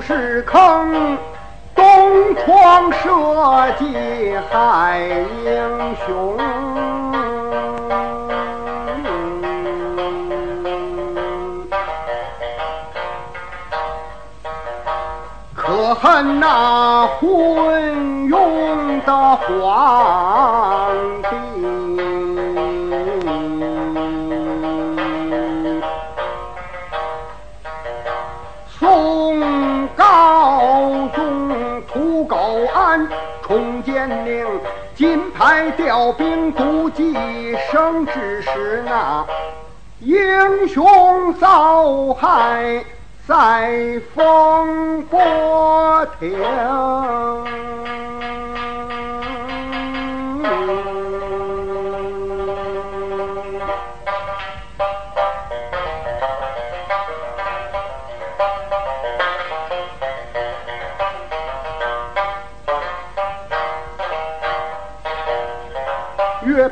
是坑，东窗射箭害英雄。可恨那昏庸的皇调兵不计生之时，那英雄遭害在风波亭。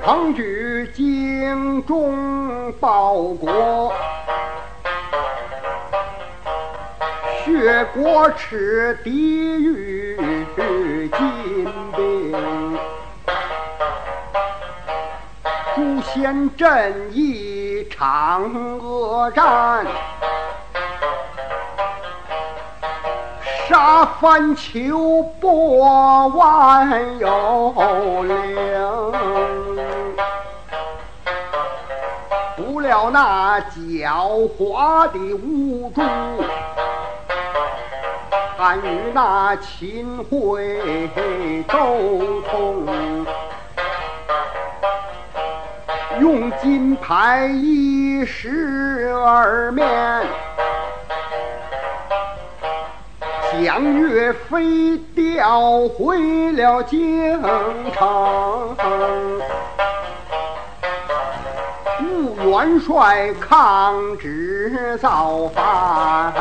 岳鹏举精忠报国，血国耻，地狱金兵。诛仙阵一场恶战，杀翻秋波万有灵。不料那狡猾的吴主，还与那秦桧斗通。用金牌一石二面，将岳飞调回了京城。元帅抗旨造反，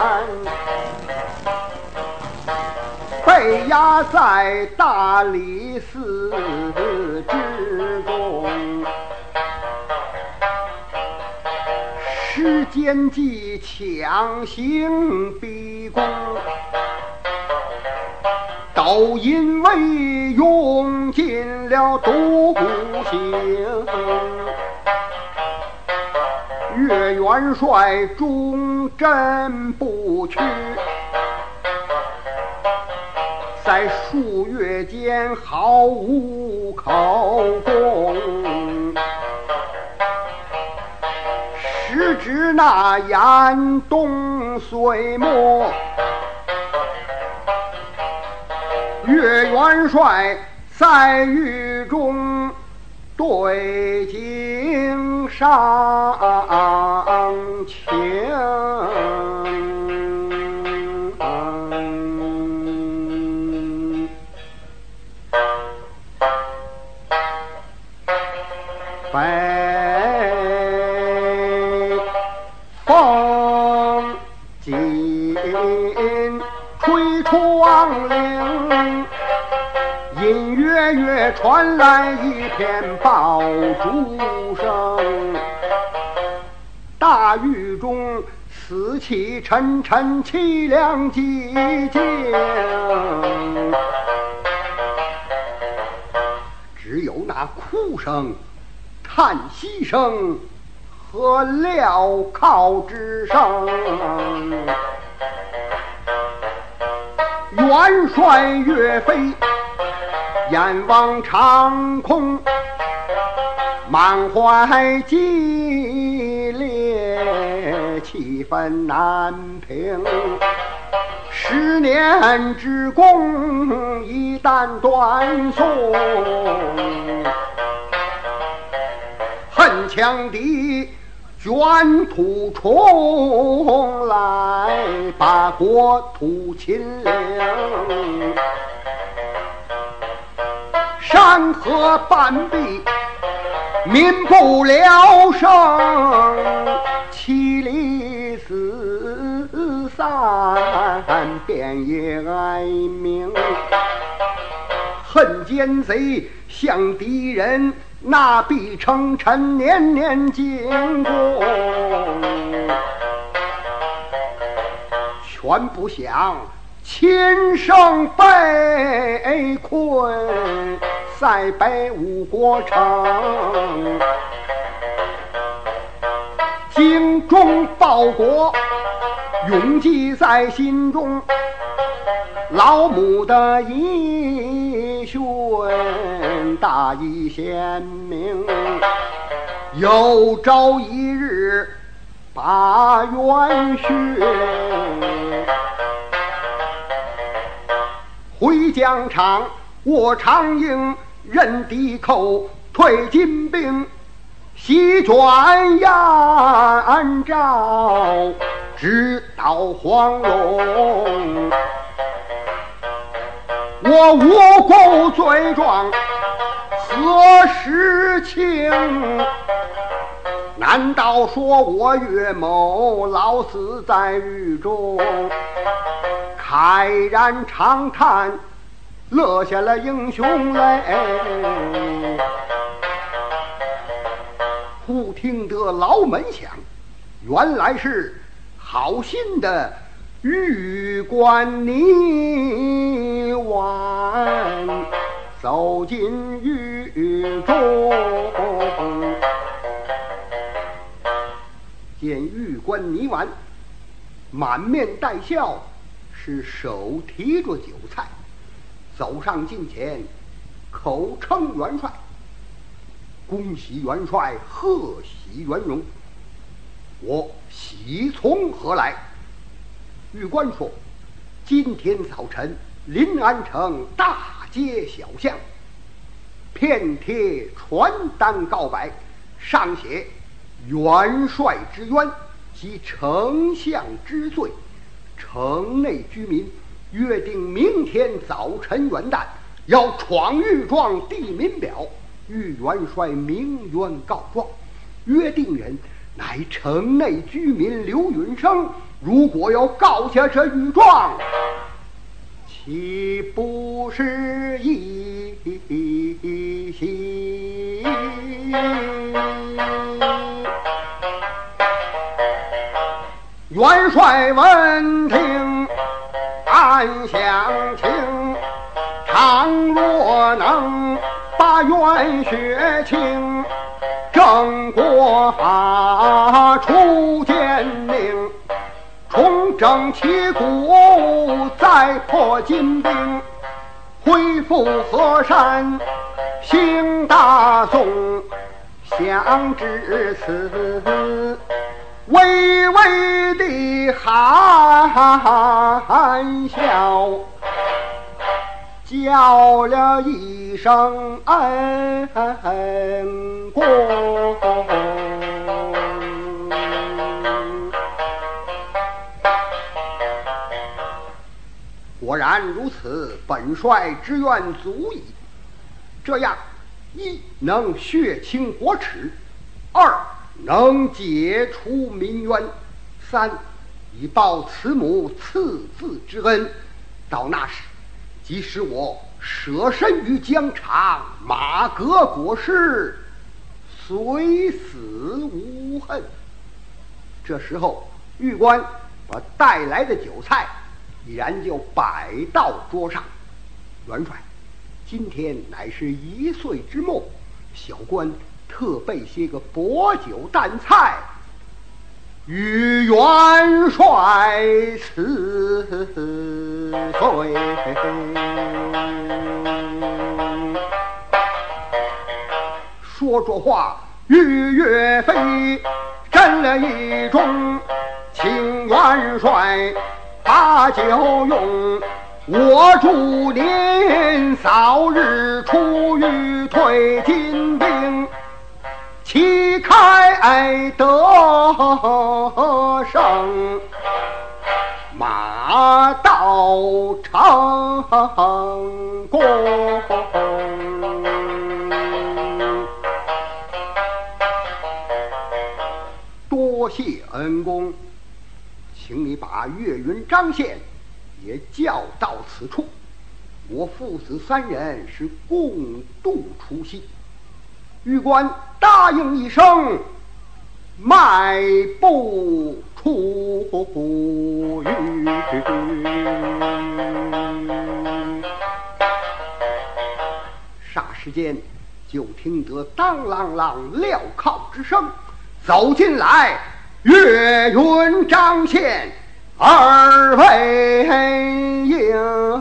被押在大理寺之中。时间计强行逼宫，都因为用尽了毒刑。岳元帅忠贞不屈，在数月间毫无口供。时值那严冬岁末，岳元帅在狱中对镜上情。北风紧吹窗棂，隐约约传来一片爆竹声。大狱中死气沉沉，凄凉寂静。只有那哭声、叹息声和镣铐之声。元帅岳飞眼望长空，满怀激烈，气愤难平。十年之功一旦断送，恨强敌卷土重来，把国土侵凌。山河半壁，民不聊生，妻离子散，遍野哀鸣。恨奸贼向敌人，那必称臣年年进贡。全不想亲生被困塞北五国城，精忠报国，永记在心中。老母的遗训大义鲜明，有朝一日把元勋回疆场，卧长营，任敌寇，退金兵，席卷燕赵，直捣黄龙。我无辜罪状何时清？难道说我岳某老死在狱中，慨然长叹，落下了英雄泪？忽听得牢门响，原来是好心的。玉官泥丸走进狱中，见玉官泥丸满面带笑，是手提着酒菜，走上近前，口称元帅，恭喜元帅，贺喜元荣，我喜从何来？玉官说：“今天早晨，临安城大街小巷，遍贴传单告白，上写元帅之冤及丞相之罪。城内居民约定明天早晨元旦要闯御状。地民表，与元帅鸣冤告状。约定人乃城内居民刘允生。”如果要告下这御状，岂不是一喜？元帅闻听，暗想情，倘若能把冤雪清，正国法出奸令。重整旗鼓，再破金兵，恢复河山，兴大宋。想至此，微微的含笑，叫了一声恩公。果然如此，本帅之愿足矣。这样，一能血清国耻，二能解除民冤，三以报慈母赐子之恩。到那时，即使我舍身于疆场，马革裹尸，虽死无恨。这时候，玉官把带来的酒菜。已然就摆到桌上，元帅，今天乃是一岁之末，小官特备些个薄酒淡菜，与元帅辞岁。说着话，与岳飞斟了一盅，请元帅。把酒用，我祝您早日出狱退金，旗开得胜，马到成功。多谢恩公。请你把岳云、张宪也叫到此处，我父子三人是共度除夕。玉官答应一声，迈步出狱。霎时间，就听得当啷啷镣铐之声，走进来岳云、张宪二位英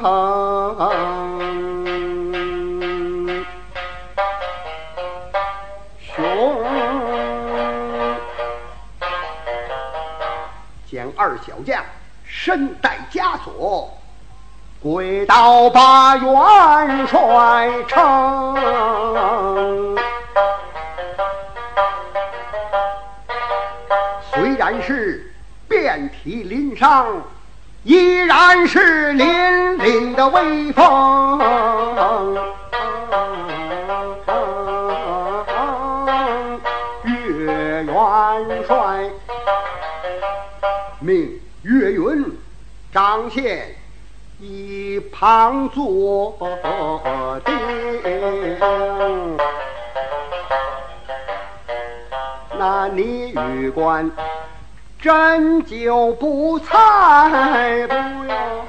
二小将身带枷锁。跪倒把元帅称，虽然是遍体鳞伤，依然是凛凛的威风。命岳云、张宪。一旁坐定，那李玉官真就不菜，不哟，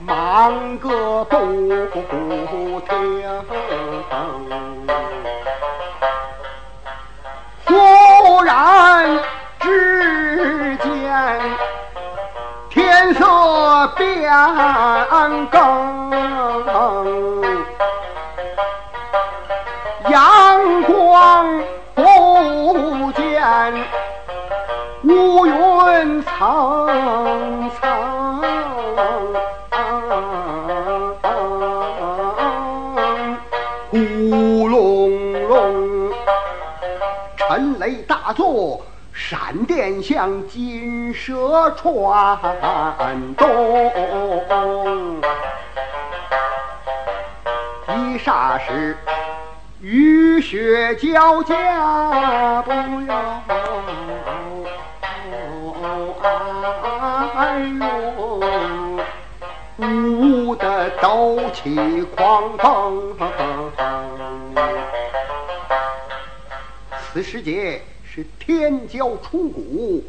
忙个不停。然之间，天色变更，阳光不见，乌云层层，闪电像金蛇穿动，一霎时雨雪交加，不要哎呦，呜的抖起狂风。此时节是天骄出谷，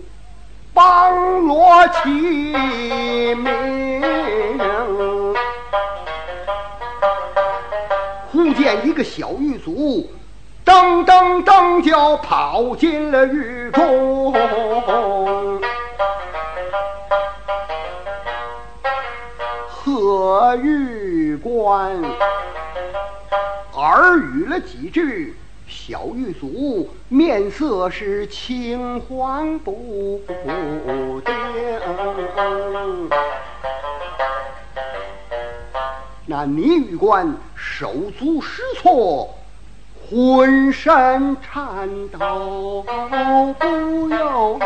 邦罗齐鸣。忽见一个小狱卒，噔噔噔就跑进了狱中。贺狱官耳语了几句。小狱卒面色是青黄不定，那女狱官手足失措，浑身颤抖，不由。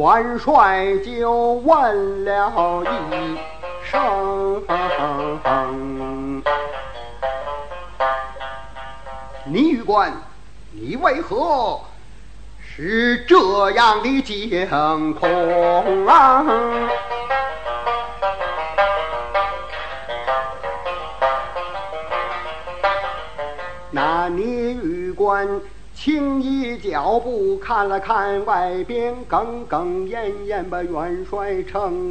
元帅就问了一声：“倪玉官，你为何是这样的惊恐啊？”那倪玉官。轻移脚步，看了看外边，哽哽咽咽把元帅称。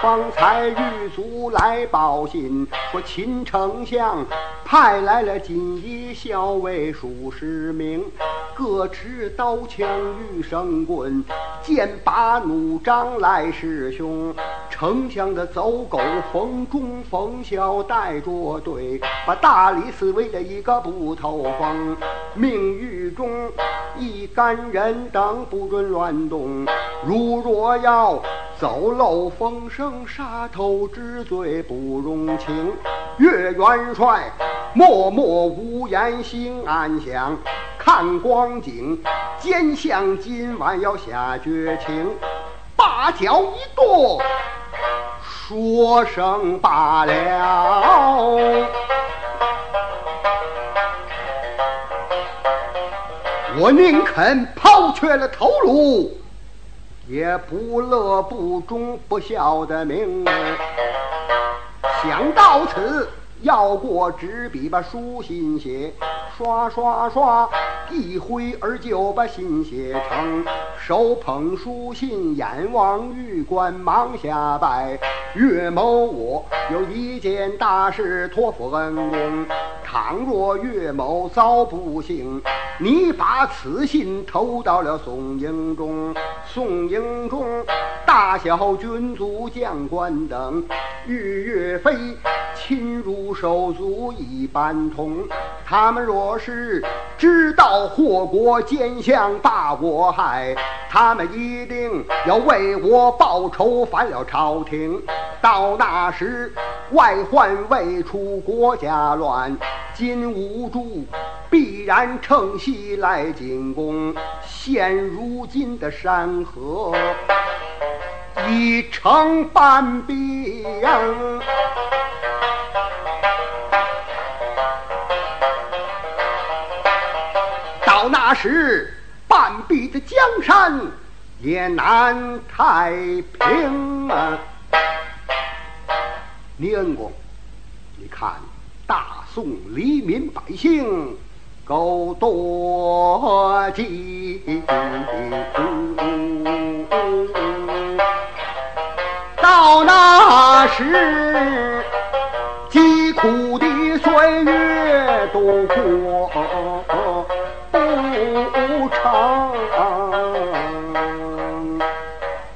方才狱卒来报信，说秦丞相派来了锦衣校尉数十名，各持刀枪与绳棍，剑拔弩张来势凶。丞相的走狗风中风笑带着队，把大理寺围了一个不透风。命狱中一干人等不准乱动，如若要走漏风声。杀头之罪不容情，岳元帅默默无言心暗想，看光景，奸相今晚要下绝情，把脚一跺，说声罢了，我宁肯抛却了头颅。也不乐不忠不孝的命。想到此，要过纸笔把书信写，刷刷刷，一挥而就把信写成。手捧书信，眼望玉官，忙下拜。岳某，我有一件大事托付恩公。倘若岳某遭不幸，你把此信投到了宋营中。宋营中大小军卒将官等，与岳飞亲如手足一般同。他们若是知道祸国奸相把我害，他们一定要为我报仇，反了朝廷。到那时，外患未除，国家乱，金无助必然乘隙来进攻。现如今的山河已成半壁！到那时，半壁的江山也难太平啊！李恩公，你看大宋黎民百姓够多疾，到那时疾苦的岁月度过不成，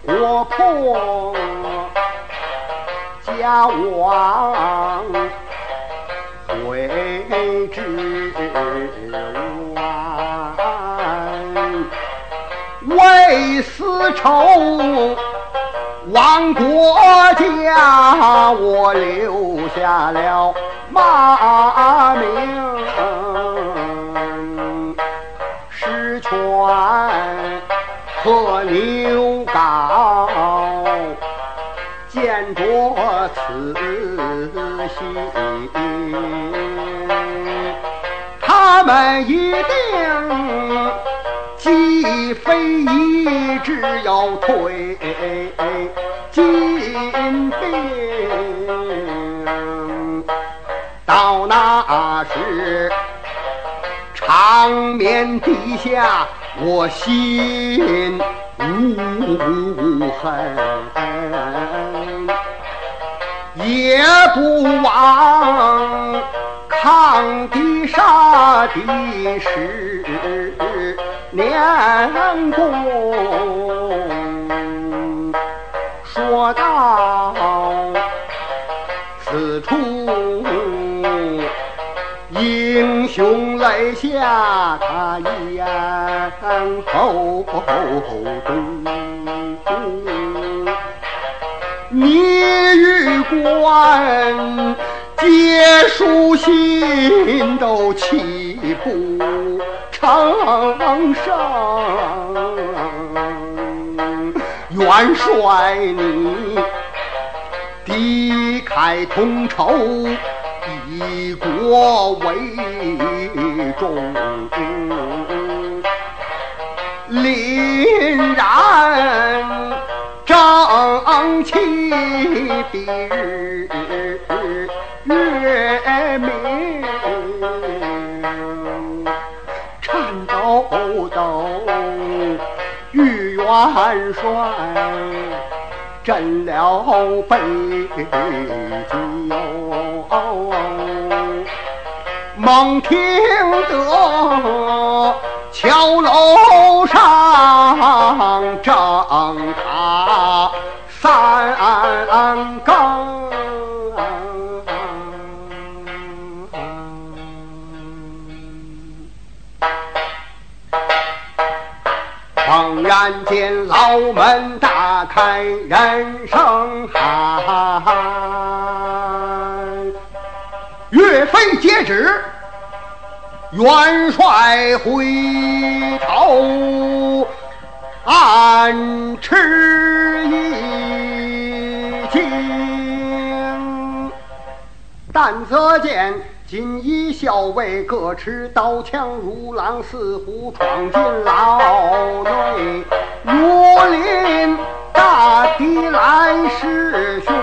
国破。家亡仇亡国家，我留下了骂名，石泉和牛皋。见着此信，他们一定既非一直要退进兵，到那时长眠地下，我心无恨。也不忘抗敌杀敌十年功。说到此处，英雄泪下他咽喉中。你与官结书信都泣不成声，元帅你敌忾同仇，以国为重，凛然。正气比日元帅镇了北京，猛听得。桥楼上正打三更，猛然间牢门大开，人声喊，岳飞接旨。元帅回头，暗吃一惊。但则见锦衣校尉各持刀枪如狼似虎闯进牢内如临大敌来势凶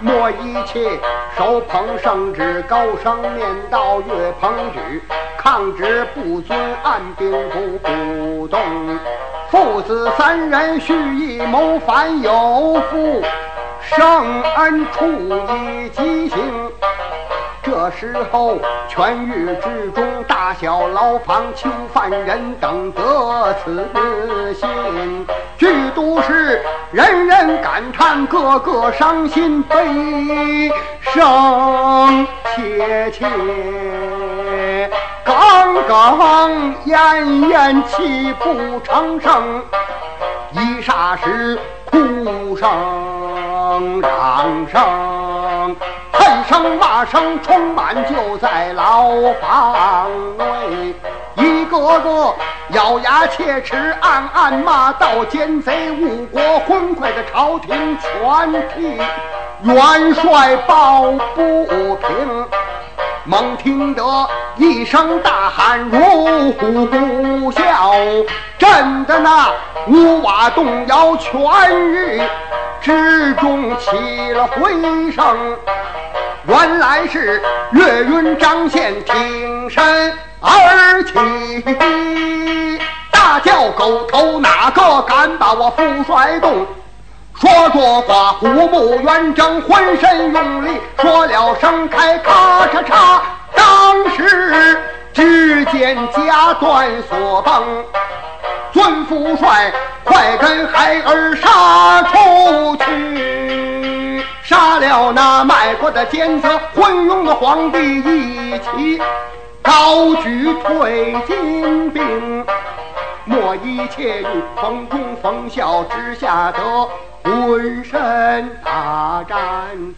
莫一切手捧圣旨高声念道岳鹏举抗旨不遵按兵不鼓动。父子三人蓄意谋反有负圣恩处以极刑。这时候，全狱之中，大小牢房囚犯人等得此信，剧都是人人感叹，个个伤心悲声切切，刚刚咽咽气不成声，一霎时哭声嚷声。恨声骂声充满就在牢房内，一个个咬牙切齿，暗暗骂道：“奸贼误国，昏聩的朝廷全替元帅抱不平。”猛听得一声大喊如呼啸，震得那屋瓦动摇，全狱之中起了回声。原来是岳云张宪挺身而起，大叫狗头哪个敢把我父帅动？说着话，虎目圆睁，浑身用力，说了声开，咔嚓嚓，当时只见夹断锁崩，尊父帅快跟孩儿杀出去。杀了那卖国的奸贼，昏庸的皇帝一起高举退金兵，莫一切于风中风笑之下得浑身大战，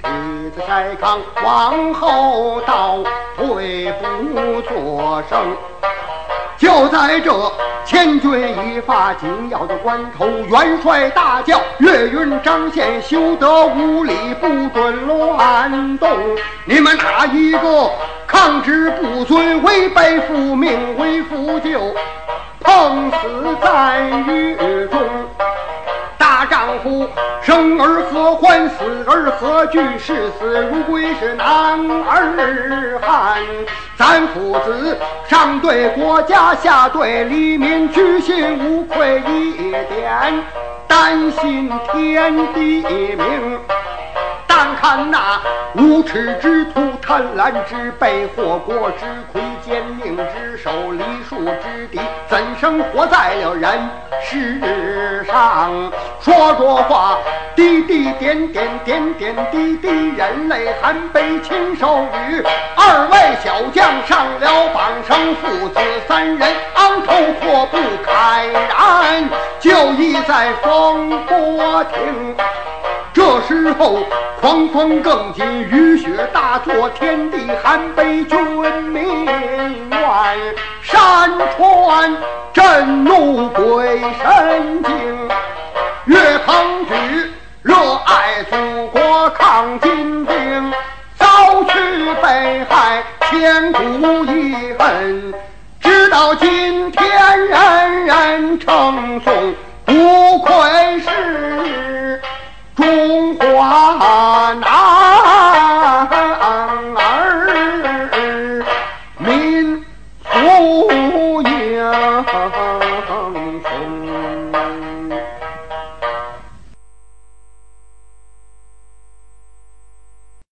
梯子筛糠往后倒，退不作声。就在这千钧一发紧要的关头，元帅大叫：“岳云、张宪休得无礼，不准乱动！你们哪一个抗旨不遵，违背父命，为父就碰死在狱中！”丈夫生而何欢，死而何惧？视死如归是男儿汉。咱父子上对国家，下对黎民，居心无愧一点，担心天地明。看看那无耻之徒，贪婪之辈，祸国之魁，奸佞之首，黎庶之敌，怎生活在了人世上？说着话，滴滴点点，点点滴滴，人泪含悲，亲手与二位小将上了榜，生父子三人昂头阔步，慨然就义在风波亭。这时候，狂风更紧，雨雪大作，天地寒悲，军民怨，山川震怒，鬼神惊。岳鹏举热爱祖国，抗金兵，遭去被害，千古遗恨。直到今天，人人称颂，不愧。中华男。